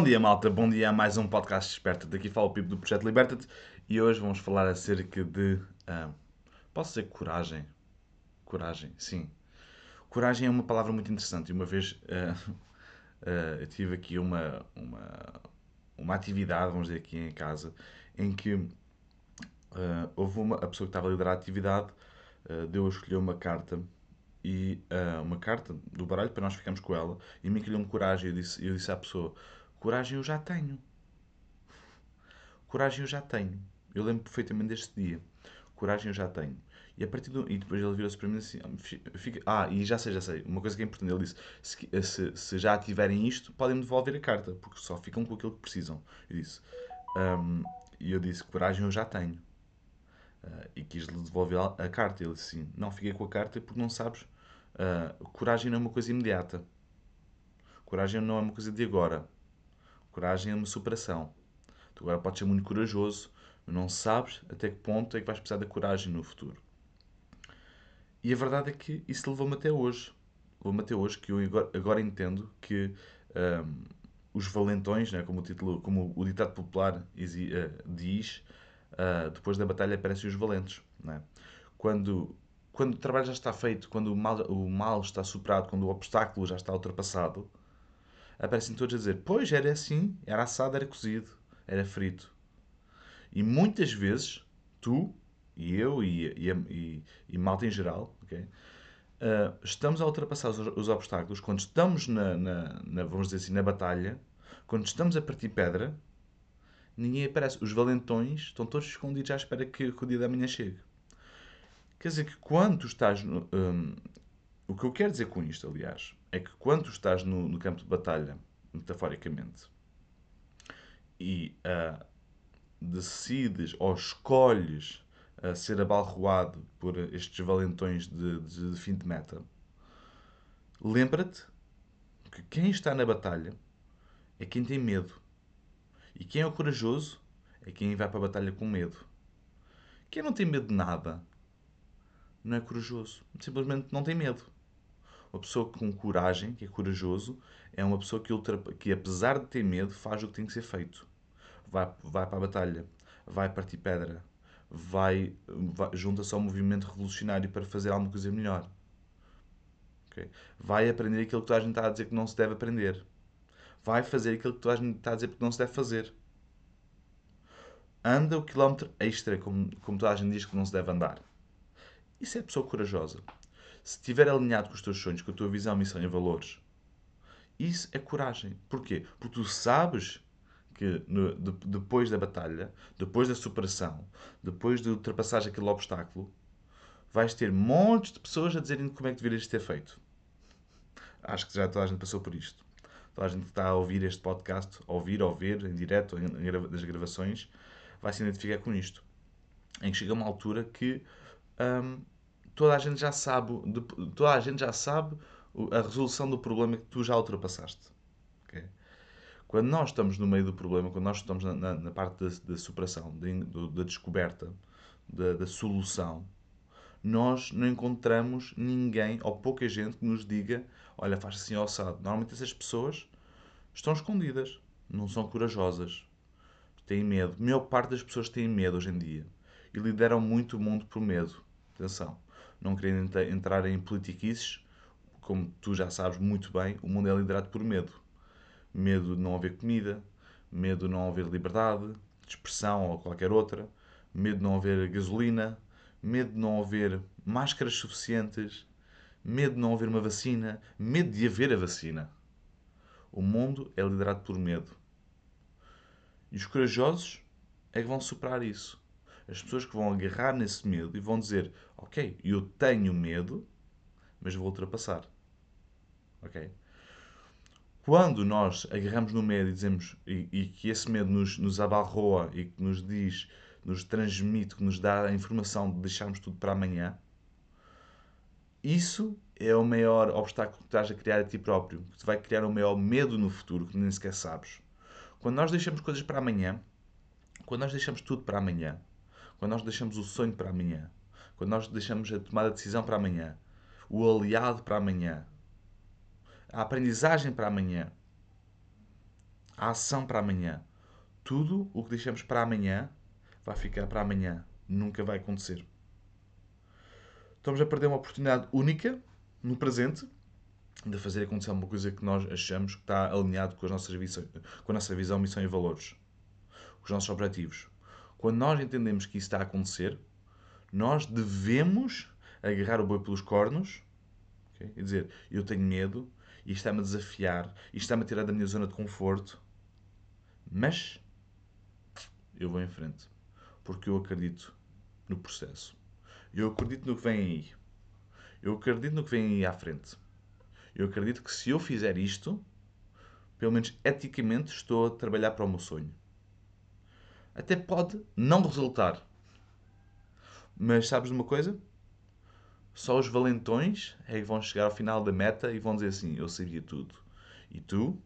Bom dia, malta. Bom dia a mais um podcast Esperta. Daqui fala o Pipo do Projeto Liberta-te e hoje vamos falar acerca de. ah, posso dizer coragem? Coragem, sim. Coragem é uma palavra muito interessante. E uma vez ah, ah, eu tive aqui uma, uma, uma atividade, vamos dizer aqui em casa, em que houve uma, a pessoa que estava a liderar a atividade deu a escolher uma carta e uma carta do baralho para nós ficarmos com ela e me criou-me coragem. Eu disse, eu disse à pessoa: Coragem eu já tenho. Coragem eu já tenho. Eu lembro perfeitamente deste dia. Coragem eu já tenho. E a partir do. E depois ele virou-se para mim assim. Fica, ah, e já sei, já sei. Uma coisa que é importante. Ele disse: se, se, se já tiverem isto, podem-me devolver a carta, porque só ficam com aquilo que precisam. Eu disse. Um, e eu disse: Coragem eu já tenho. Uh, e quis-lhe devolver a carta. Ele disse assim: Não, fiquei com a carta porque não sabes. Uh, coragem não é uma coisa imediata. Coragem não é uma coisa de agora. Coragem é uma superação. Tu agora podes ser muito corajoso, mas não sabes até que ponto é que vais precisar da coragem no futuro. E a verdade é que isso levou-me até hoje. Levou-me até hoje que eu agora, agora entendo que um, os valentões, né, como, o título, como o ditado popular uh, diz, uh, depois da batalha aparecem os valentes. Né? Quando, quando o trabalho já está feito, quando o mal, o mal está superado, quando o obstáculo já está ultrapassado, aparecem todos a dizer: Pois, era assim, era assado, era cozido, era frito. E muitas vezes, tu e eu e, e, e, e malta em geral, okay, uh, estamos a ultrapassar os, os, obstáculos quando estamos na, na, na, vamos dizer assim, na batalha, quando estamos a partir pedra, ninguém aparece. Os valentões estão todos escondidos à espera que, que o dia da manhã chegue. Quer dizer que quando tu estás. Um, o que eu quero dizer com isto, aliás, é que quando estás no, no campo de batalha, metaforicamente, e uh, decides ou escolhes uh, ser abalroado por estes valentões de, de, de fim de meta, lembra-te que quem está na batalha é quem tem medo. E quem é o corajoso é quem vai para a batalha com medo. Quem não tem medo de nada não é corajoso. Simplesmente não tem medo. Uma pessoa com coragem, que é corajoso, é uma pessoa que, que apesar de ter medo, faz o que tem que ser feito. Vai, vai para a batalha, vai partir pedra, vai, vai junta-se ao movimento revolucionário para fazer alguma coisa melhor. Okay? Vai aprender aquilo que toda a gente está a dizer que não se deve aprender. Vai fazer aquilo que toda a gente está a dizer que não se deve fazer. Anda o quilómetro extra, como, como toda a gente diz que não se deve andar. Isso é pessoa corajosa se estiver alinhado com os teus sonhos, com a tua visão, missão e valores, isso é coragem. Porquê? Porque tu sabes que no, de, depois da batalha, depois da superação, depois de ultrapassar aquele obstáculo, vais ter montes de pessoas a dizerem como é que deverias ter feito. Acho que já toda a gente passou por isto. Toda a gente que está a ouvir este podcast, a ouvir ou ver em direto das gravações, vai se identificar com isto. Em que chega uma altura que hum, toda a gente já sabe, toda a gente já sabe a resolução do problema que tu já ultrapassaste. Okay? Quando nós estamos no meio do problema, quando nós estamos na, na, na parte da, da superação, da descoberta, da, da, solução, nós não encontramos ninguém ou pouca gente que nos diga: Olha, faz assim ao assado. Normalmente essas pessoas estão escondidas, não são corajosas, têm medo. A maior parte das pessoas têm medo hoje em dia e lideram muito o mundo por medo. Atenção não querendo entrar em politiquices, como tu já sabes muito bem, o mundo é liderado por medo. Medo de não haver comida, medo de não haver liberdade, de expressão ou qualquer outra, medo de não haver gasolina, medo de não haver máscaras suficientes, medo de não haver uma vacina, medo de haver a vacina. O mundo é liderado por medo. E os corajosos é que vão superar isso as pessoas que vão agarrar nesse medo e vão dizer: Ok, eu tenho medo, mas vou ultrapassar. Ok? Quando nós agarramos no medo e dizemos e, e que esse medo nos, nos abarroa e que nos diz, nos transmite, que nos dá a informação de deixarmos tudo para amanhã, isso é o maior obstáculo que estás a criar a ti próprio. Que te vai criar o maior medo no futuro que nem sequer sabes. Quando nós deixamos coisas para amanhã, quando nós deixamos tudo para amanhã, quando nós deixamos o sonho para amanhã, quando nós deixamos a tomada de decisão para amanhã, o aliado para amanhã, a aprendizagem para amanhã, a ação para amanhã. Tudo o que deixamos para amanhã vai ficar para amanhã. Nunca vai acontecer. Estamos a perder uma oportunidade única no presente de fazer acontecer uma coisa que nós achamos que está alinhado com, as nossas visões, com a nossa visão, missão e valores, os nossos objetivos. Quando nós entendemos que isso está a acontecer, nós devemos agarrar o boi pelos cornos okay? e dizer: Eu tenho medo, isto está-me a desafiar, isto está-me a tirar da minha zona de conforto, mas eu vou em frente porque eu acredito no processo. Eu acredito no que vem aí. Eu acredito no que vem aí à frente. Eu acredito que se eu fizer isto, pelo menos eticamente, estou a trabalhar para o meu sonho. Até pode não resultar. Mas sabes de uma coisa? Só os valentões é que vão chegar ao final da meta e vão dizer assim: Eu sabia tudo. E tu,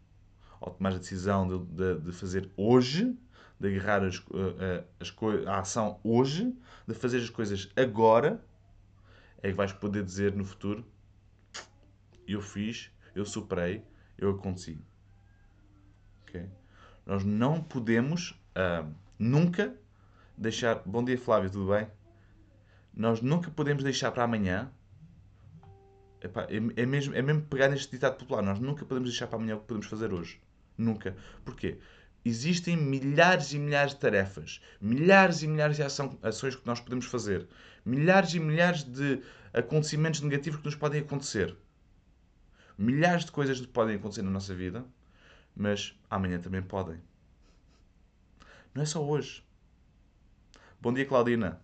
ao tomar a decisão de, de, de fazer hoje, de agarrar as, eh, as, a ação hoje, de fazer as coisas agora, é que vais poder dizer no futuro: Eu fiz, eu superei, eu aconteci. Okay? Nós não podemos uh, nunca deixar. Bom dia, Flávio, tudo bem? Nós nunca podemos deixar para amanhã. Epá, é, é, mesmo, é mesmo pegar neste ditado popular. Nós nunca podemos deixar para amanhã o que podemos fazer hoje. Nunca. Porquê? Existem milhares e milhares de tarefas, milhares e milhares de ação, ações que nós podemos fazer, milhares e milhares de acontecimentos negativos que nos podem acontecer. Milhares de coisas que podem acontecer na nossa vida, mas amanhã também podem. Não é só hoje. Bom dia, Claudina.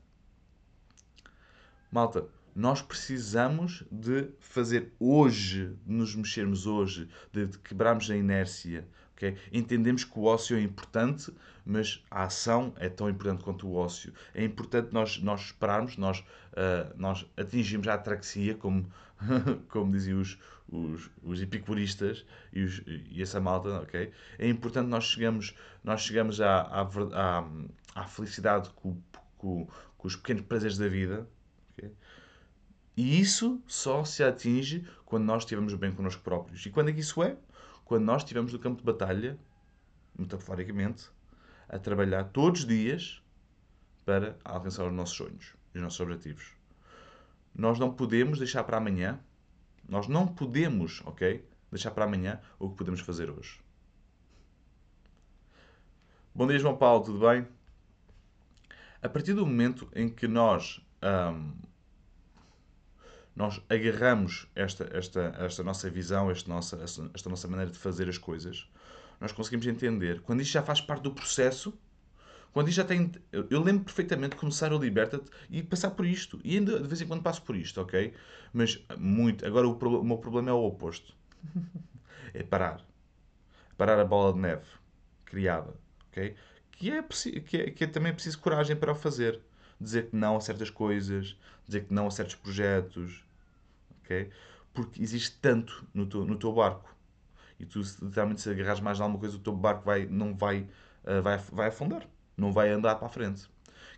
Malta, nós precisamos de fazer hoje, de nos mexermos hoje, de quebrarmos a inércia. Okay? Entendemos que o ócio é importante, mas a ação é tão importante quanto o ócio. É importante nós, nós esperarmos, nós, uh, nós atingimos a atraxia, como, como diziam os, os, os epicuristas e, os, e, essa malta. Okay? É importante nós chegamos, nós chegamos à, à, à, à felicidade com, com, com os pequenos prazeres da vida e isso só se atinge quando nós estivermos bem connosco próprios. E quando é que isso é? Quando nós estivermos no campo de batalha, metaforicamente, a trabalhar todos os dias para alcançar os nossos sonhos e os nossos objetivos. Nós não podemos deixar para amanhã, nós não podemos, ok? Deixar para amanhã o que podemos fazer hoje. Bom dia, João Paulo, tudo bem? A partir do momento em que nós um, nós agarramos esta, esta, esta nossa visão, esta nossa, esta nossa maneira de fazer as coisas, nós conseguimos entender. Quando isto já faz parte do processo, quando isto já tem. Eu lembro perfeitamente de começar o Liberta-te e passar por isto. E ainda de vez em quando passo por isto, ok? Mas muito. Agora o, o meu problema é o oposto: é parar. Parar a bola de neve criada, ok? Que é, que é, que é também preciso coragem para o fazer. Dizer que não a certas coisas, dizer que não a certos projetos, ok? Porque existe tanto no teu, no teu barco. E tu, literalmente, se agarras mais de alguma coisa, o teu barco vai, não vai, uh, vai, vai afundar. Não vai andar para a frente.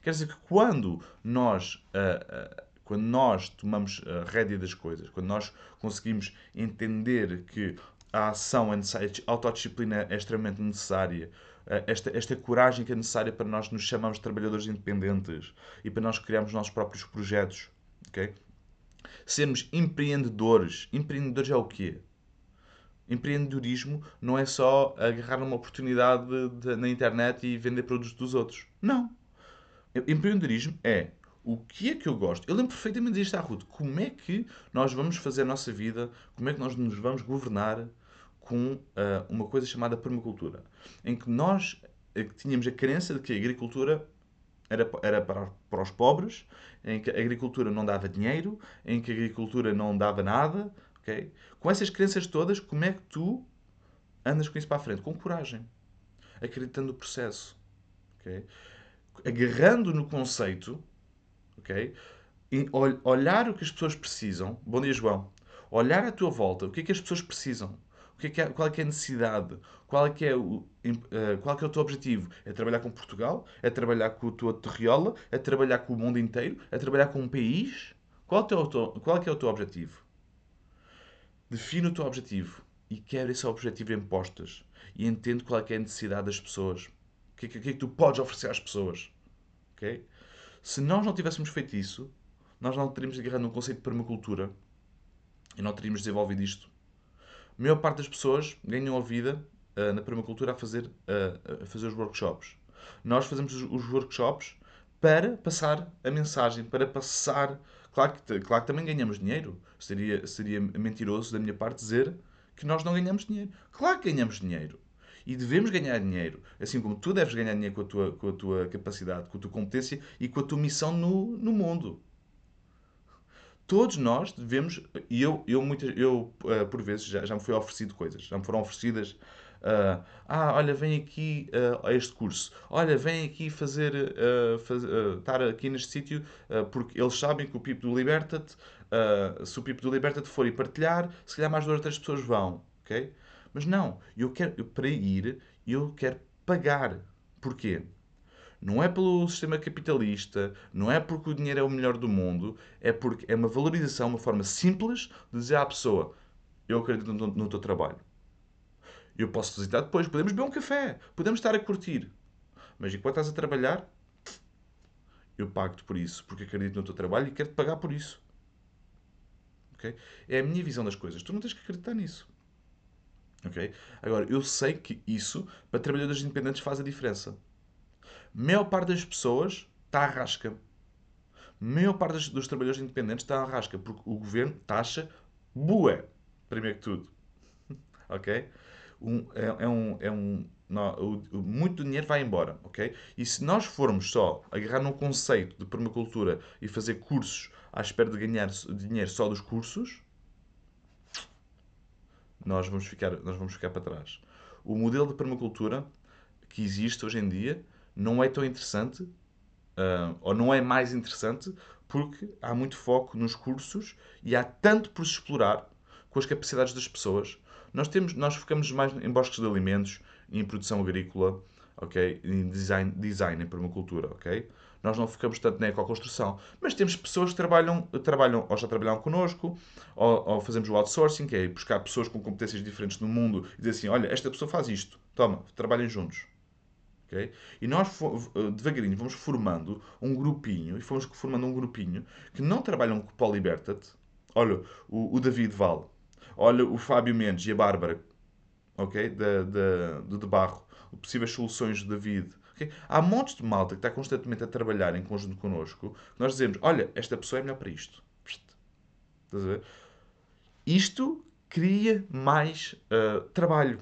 Quer dizer que quando nós, uh, uh, quando nós tomamos a rédea das coisas, quando nós conseguimos entender que a ação a autodisciplina é extremamente necessária, esta, esta coragem que é necessária para nós nos chamarmos trabalhadores independentes e para nós criarmos os nossos próprios projetos. Okay? Sermos empreendedores. Empreendedores é o quê? Empreendedorismo não é só agarrar uma oportunidade de, de, na internet e vender produtos dos outros. Não. Empreendedorismo é o que é que eu gosto. Eu lembro perfeitamente disto à Ruth. Como é que nós vamos fazer a nossa vida? Como é que nós nos vamos governar com uh, uma coisa chamada permacultura? Em que nós uh, tínhamos a crença de que a agricultura era, era para, para os pobres, em que a agricultura não dava dinheiro, em que a agricultura não dava nada. Okay? Com essas crenças todas, como é que tu andas com isso para a frente? Com coragem, acreditando no processo, okay? agarrando no conceito, okay? Olhar o que as pessoas precisam. Bom dia, João. Olhar à tua volta, o que é que as pessoas precisam é que é, qual é, que é a necessidade? Qual é que é, o, uh, qual é que é o teu objetivo? É trabalhar com Portugal? É trabalhar com a tua terriola? É trabalhar com o mundo inteiro? É trabalhar com um país? Qual, é teu, qual é que é o teu objetivo? Define o teu objetivo e quebra esse objetivo em postas. e entende qual é, que é a necessidade das pessoas. O que, é que, que é que tu podes oferecer às pessoas. ok? Se nós não tivéssemos feito isso, nós não teríamos agarrado num conceito de permacultura e não teríamos desenvolvido isto. A maior parte das pessoas ganham a vida uh, na permacultura a fazer, uh, a fazer os workshops. Nós fazemos os, os workshops para passar a mensagem, para passar. Claro que, claro que também ganhamos dinheiro. Seria, seria mentiroso da minha parte dizer que nós não ganhamos dinheiro. Claro que ganhamos dinheiro. E devemos ganhar dinheiro. Assim como tu deves ganhar dinheiro com a tua, com a tua capacidade, com a tua competência e com a tua missão no, no mundo. Todos nós devemos. E eu, eu, muitas, eu uh, por vezes, já, já me foi oferecido coisas. Já me foram oferecidas Uh, ah, olha, vem aqui uh, a este curso. Olha, vem aqui fazer, faz, estar aqui neste sítio, porque eles sabem que o Pipo do Liberta-te, se o Pipo do Liberta-te for e partilhar, se calhar mais duas ou três pessoas vão, ok? Mas não, eu quero, para ir, eu quero pagar. Porquê? Não é pelo sistema capitalista, não é porque o dinheiro é o melhor do mundo, é porque é uma valorização, uma forma simples de dizer à pessoa: Eu acredito no, no teu trabalho. Eu posso visitar depois. Podemos beber um café. Podemos estar a curtir. Mas enquanto estás a trabalhar, eu pago-te por isso. Porque acredito no teu trabalho e quero-te pagar por isso. Okay? É a minha visão das coisas. Tu não tens que acreditar nisso. Okay? Agora, eu sei que isso, para trabalhadores independentes, faz a diferença. Maior parte das pessoas está à rasca. A maior parte dos, trabalhadores independentes está à rasca. Porque o governo taxa bué. Primeiro que tudo. ok? um, é, é, um, é um não, o, muito dinheiro vai embora, ok? E se nós formos só agarrar num conceito de permacultura e fazer cursos à espera de ganhar dinheiro só dos cursos, nós vamos ficar, nós vamos ficar para trás. O modelo de permacultura que existe hoje em dia não é tão interessante, uh, ou não é mais interessante, porque há muito foco nos cursos e há tanto por se explorar com as capacidades das pessoas nós, temos, nós focamos mais em bosques de alimentos, em produção agrícola, ok? Em design, design em permacultura, ok? Nós não focamos tanto na ecoconstrução, mas temos pessoas que trabalham, trabalham ou já trabalham connosco, ou, ou fazemos o outsourcing, que é buscar pessoas com competências diferentes no mundo e dizer assim: olha, esta pessoa faz isto, toma, trabalhem juntos. Okay? E nós, devagarinho, vamos formando um grupinho, e fomos formando um grupinho que não trabalham com o Polibertat. Olha, o, o David Val, Olha o Fábio Mendes e a Bárbara, ok? Da, da, do De Barro, Possíveis Soluções do David. Okay? Há montes de malta que está constantemente a trabalhar em conjunto connosco. Nós dizemos, olha, esta pessoa é melhor para isto. Estás a ver? Isto cria mais uh, trabalho.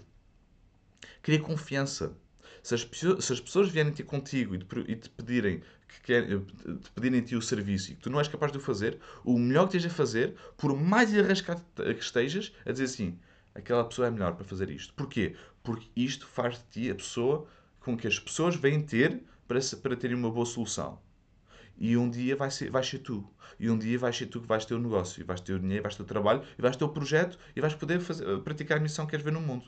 Cria confiança. Se as, se as, pessoas vierem ter contigo e te, e te pedirem que quer, te pedirem ti o serviço e que tu não és capaz de o fazer, o melhor que estejas a fazer, por mais arrascado que estejas, a dizer assim, aquela pessoa é melhor para fazer isto. Porquê? Porque isto faz de ti a pessoa com que as pessoas vêm ter para, para terem uma boa solução. E um dia vai ser, vai ser tu. E um dia vai ser tu que vais ter o negócio, e vais ter o dinheiro, vais ter o trabalho, e vais ter o projeto, e vais poder fazer, praticar a missão que queres ver no mundo.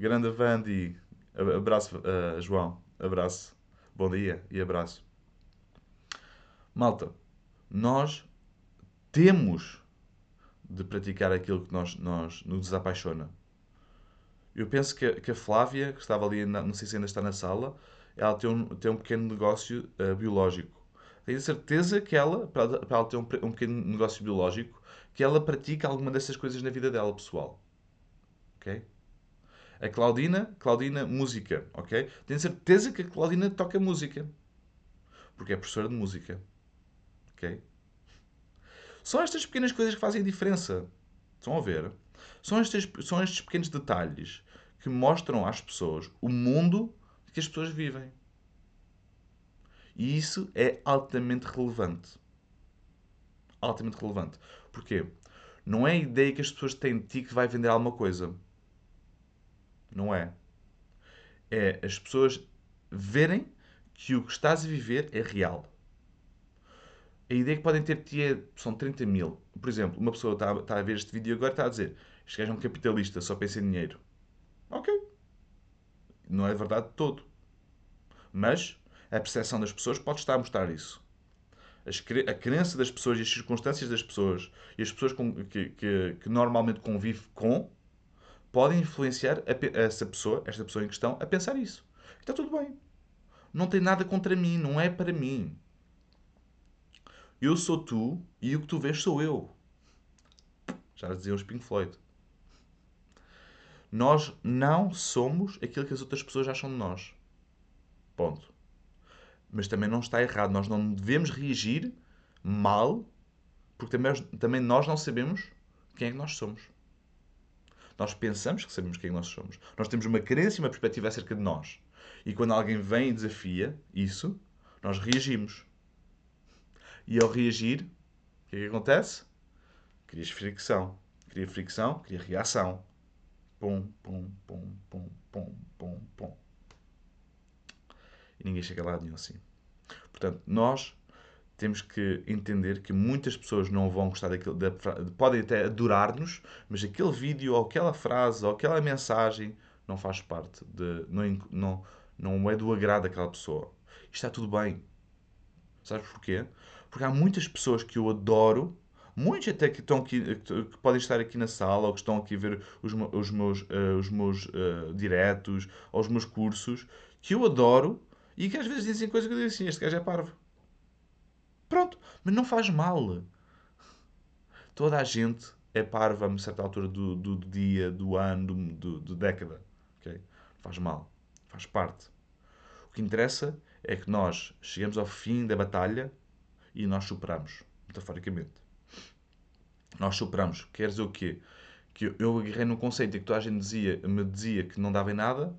Grande Vandi. Abraço, uh, João. Abraço. Bom dia e abraço. Malta, nós temos de praticar aquilo que nós, nós nos desapaixona. Eu penso que a, que a Flávia, que estava ali, não sei se ainda está na sala, ela tem um, tem um pequeno negócio uh, biológico. Tenho certeza que ela, para para ela ter um, um pequeno negócio biológico, que ela pratica alguma dessas coisas na vida dela, pessoal. Ok? A Claudina, Claudina, música, ok? Tenho certeza que a Claudina toca música. Porque é professora de música. Ok? São estas pequenas coisas que fazem a diferença. Estão a ver? São estes, são estes pequenos detalhes que mostram às pessoas o mundo que as pessoas vivem. E isso é altamente relevante. Altamente relevante. Porquê? Não é a ideia que as pessoas têm de ti que vai vender alguma coisa. Não é. É as pessoas verem que o que estás a viver é real. A ideia que podem ter de é, são 30 mil. Por exemplo, uma pessoa está, está a ver este vídeo agora está a dizer este gajo é um capitalista, só pensa em dinheiro. Ok. Não é verdade de todo. Mas a percepção das pessoas pode estar a mostrar isso. A crença das pessoas e as circunstâncias das pessoas e as pessoas com, que, que, que normalmente convive com podem influenciar essa pessoa, esta pessoa em questão, a pensar isso. Está tudo bem. Não tem nada contra mim, não é para mim. Eu sou tu e o que tu vês sou eu. Já diziam os Pink Floyd. Nós não somos aquilo que as outras pessoas acham de nós. Ponto. Mas também não está errado. Nós não devemos reagir mal, porque também, também nós não sabemos quem é que nós somos. Nós pensamos que sabemos quem nós somos. Nós temos uma crença e uma perspectiva acerca de nós. E quando alguém vem e desafia isso, nós reagimos. E ao reagir, o que é que acontece? Cria fricção. Cria fricção, cria reação. Pum, pum, pum, pum, pum, pum, pum. E ninguém chega lá nenhum assim. Portanto, nós temos que entender que muitas pessoas não vão gostar daquilo, da, podem até adorar-nos, mas aquele vídeo, ou aquela frase, ou aquela mensagem não faz parte de. não, não, não é do agrado daquela pessoa. E está tudo bem. Sabes porquê? Porque há muitas pessoas que eu adoro, muitos até que, estão aqui, que podem estar aqui na sala, ou que estão aqui a ver os, os meus, uh, os meus uh, diretos, ou os meus cursos, que eu adoro, e que às vezes dizem coisas que eu digo assim, este gajo é parvo. Mas não faz mal. Toda a gente é parva a certa altura do, do, do dia, do ano, do, do, do década. Okay? Faz mal. Faz parte. O que interessa é que nós chegamos ao fim da batalha e nós superamos, metaforicamente. Nós superamos. Quer dizer o quê? Que eu agarrei num conceito em que toda a gente dizia, me dizia que não dava em nada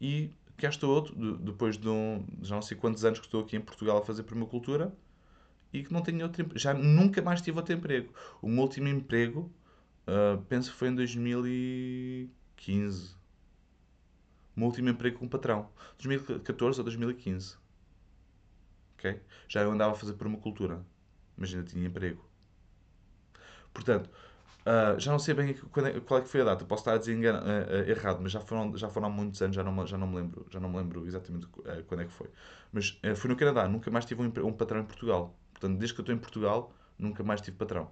e cá estou outro, depois de um, já não sei quantos anos que estou aqui em Portugal a fazer permacultura e que não tenho outro Já nunca mais tive outro emprego. O meu último emprego, uh, penso que foi em 2015. O meu último emprego com um patrão. 2014 ou 2015. Ok? Já eu andava a fazer permacultura. Mas ainda tinha emprego. Portanto, Uh, já não sei bem é, qual é que foi a data, posso estar a dizer engano, uh, errado, mas já foram, já foram há muitos anos, já não, já não, me, lembro, já não me lembro exatamente quando é que foi. Mas fui no Canadá, nunca mais tive um, um, patrão em Portugal. Portanto, desde que eu estou em Portugal, nunca mais tive patrão.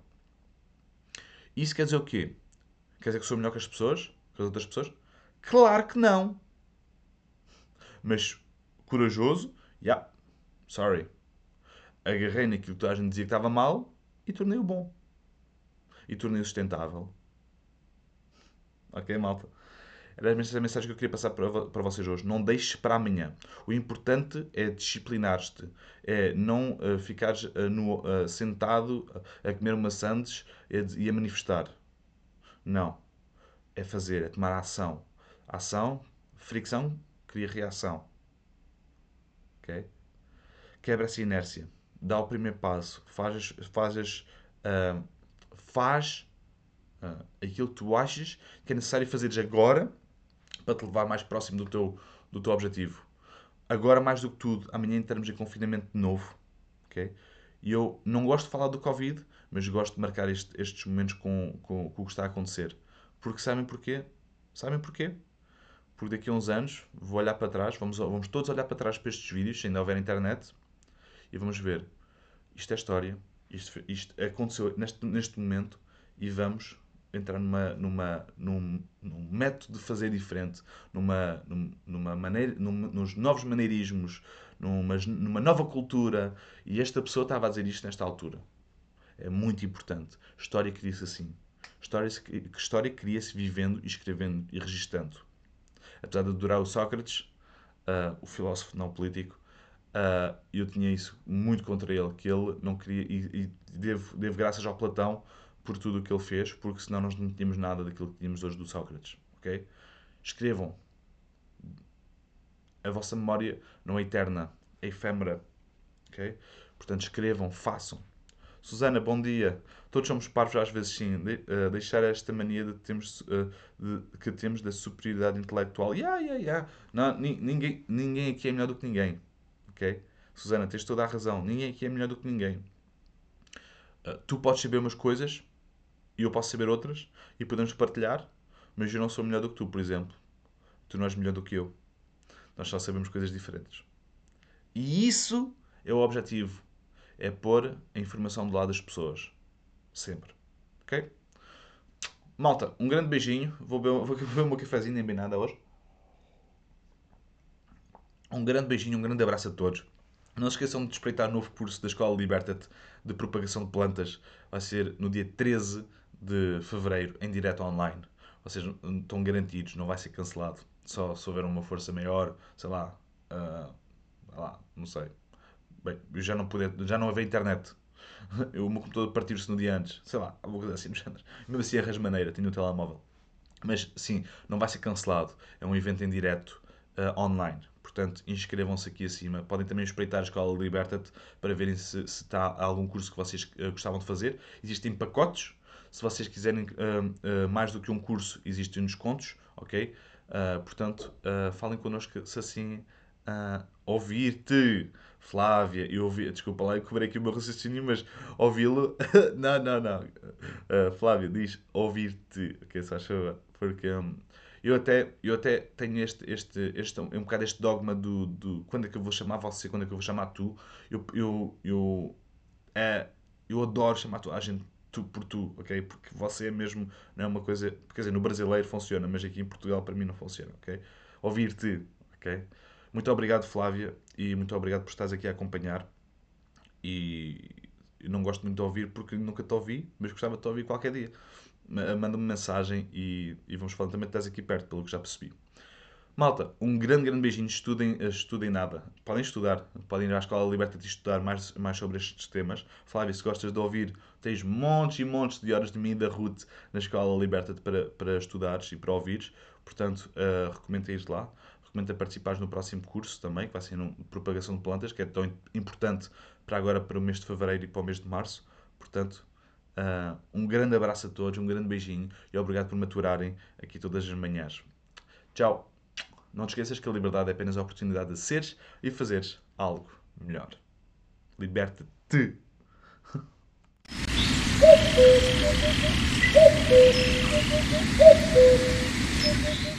Isso quer dizer o quê? Quer dizer que sou melhor que as pessoas? Que as outras pessoas? Claro que não! Mas corajoso, yeah, sorry. Agarrei naquilo que a gente dizia que estava mal e tornei-o bom e tornei-o sustentável. Ok, malta? Era essa mensagem que eu queria passar para, vocês hoje. Não deixes para amanhã. O importante é disciplinar-te. É não uh, ficares uh, no, uh, sentado a comer uma sandes e a manifestar. Não. É fazer, é tomar ação. Ação, fricção, cria reação. Ok? Quebra essa inércia. Dá o primeiro passo. Fazes, fazes faz uh, aquilo que tu achas que é necessário fazeres agora para te levar mais próximo do teu, do teu objetivo. Agora, mais do que tudo, amanhã entramos em confinamento de novo. Okay? E eu não gosto de falar do Covid, mas gosto de marcar este, estes momentos com, com, com, o que está a acontecer. Porque sabem porquê? Sabem porquê? Porque daqui a uns anos vou olhar para trás, vamos, vamos todos olhar para trás para estes vídeos, se ainda houver internet, e vamos ver. Isto é história, isto, isto aconteceu neste, neste momento e vamos entrar numa, numa, num, num método de fazer diferente, numa, numa maneira, num, nos novos maneirismos, numa, numa nova cultura. E esta pessoa estava a dizer isto nesta altura. É muito importante. História cria-se assim. História, história cria-se vivendo escrevendo e registando. Apesar de adorar o Sócrates, uh, o filósofo não político, Uh, eu tinha isso muito contra ele, que ele não queria, e, e devo, devo graças ao Platão por tudo o que ele fez, porque senão nós não tínhamos nada daquilo que tínhamos hoje do Sócrates, ok? Escrevam. A vossa memória não é eterna, é efêmera, ok? Portanto, escrevam, façam. Susana, bom dia. Todos somos parvos às vezes sim. De, uh, deixar esta mania de termos, uh, de, que temos da superioridade intelectual. Yeah, yeah, yeah. Não, ninguém, ninguém aqui é melhor do que ninguém ok? Susana, tens toda a razão. Ninguém aqui é melhor do que ninguém. Uh, tu podes saber umas coisas e eu posso saber outras e podemos partilhar, mas eu não sou melhor do que tu, por exemplo. Tu não és melhor do que eu. Nós só sabemos coisas diferentes. E isso é o objetivo. É pôr a informação do lado das pessoas. Sempre. Ok? malta, um grande beijinho. Vou beber, vou beber meu cafezinho, nem bem nada hoje. Um grande beijinho, um grande abraço a todos. Não se esqueçam de espreitar o novo curso da Escola Liberta-te de propagação de plantas. Vai ser no dia 13 de fevereiro, em direto online. Vocês estão garantidos, não vai ser cancelado. Só se houver uma força maior, sei lá, uh, lá não sei. Bem, já não pude, já não havia internet. o meu computador partiu-se no dia antes. Sei lá, alguma coisa assim no género. Mesmo assim, arras maneira, tinha o um telemóvel. Mas sim, não vai ser cancelado. É um evento em direto uh, online. Portanto, inscrevam-se aqui acima. Podem também espreitar a Escola Liberta-te para verem se, se está algum curso que vocês uh, gostavam de fazer. Existem pacotes. Se vocês quiserem uh, mais do que um curso, existem descontos, ok? portanto, falem connosco se assim ouvir-te. Flávia, eu ouvi, desculpa lá, eu cobrei aqui o meu raciocínio, mas ouvi-lo, não, não, não. Uh, Flávia diz ouvir-te, ok, só chuva, porque um, eu, até, eu até tenho este, este, este, um bocado este dogma do, do quando é que eu vou chamar você, quando é que eu vou chamar tu. Eu, eu, eu, é, eu adoro chamar tu, a gente tu por tu, ok? Porque você é mesmo, não é uma coisa, quer dizer, no brasileiro funciona, mas aqui em Portugal para mim não funciona, ok? Ouvir-te, ok? Muito obrigado, Flávia, e muito obrigado por estares aqui a acompanhar. E eu não gosto muito de ouvir porque nunca te ouvi, mas gostava de te ouvir qualquer dia. Manda-me mensagem e, e vamos falar também. Estás aqui perto, pelo que já percebi. Malta, um grande, grande beijinho. Estudem, estudem nada. Podem estudar. Podem ir à Escola Liberta-te e estudar mais, mais sobre estes temas. Flávia, se gostas de ouvir, tens montes e montes de horas de mim da Ruth na Escola Liberta-te para, para estudares e para ouvires. Portanto, uh, recomendo ir lá recomendo participares no próximo curso também, que vai ser no Propagação de Plantas, que é tão importante para agora, para o mês de Fevereiro e para o mês de Março. Portanto, uh, um grande abraço a todos, um grande beijinho e obrigado por maturarem aqui todas as manhãs. Tchau! Não te esqueças que a liberdade é apenas a oportunidade de seres e fazeres algo melhor. Liberta-te!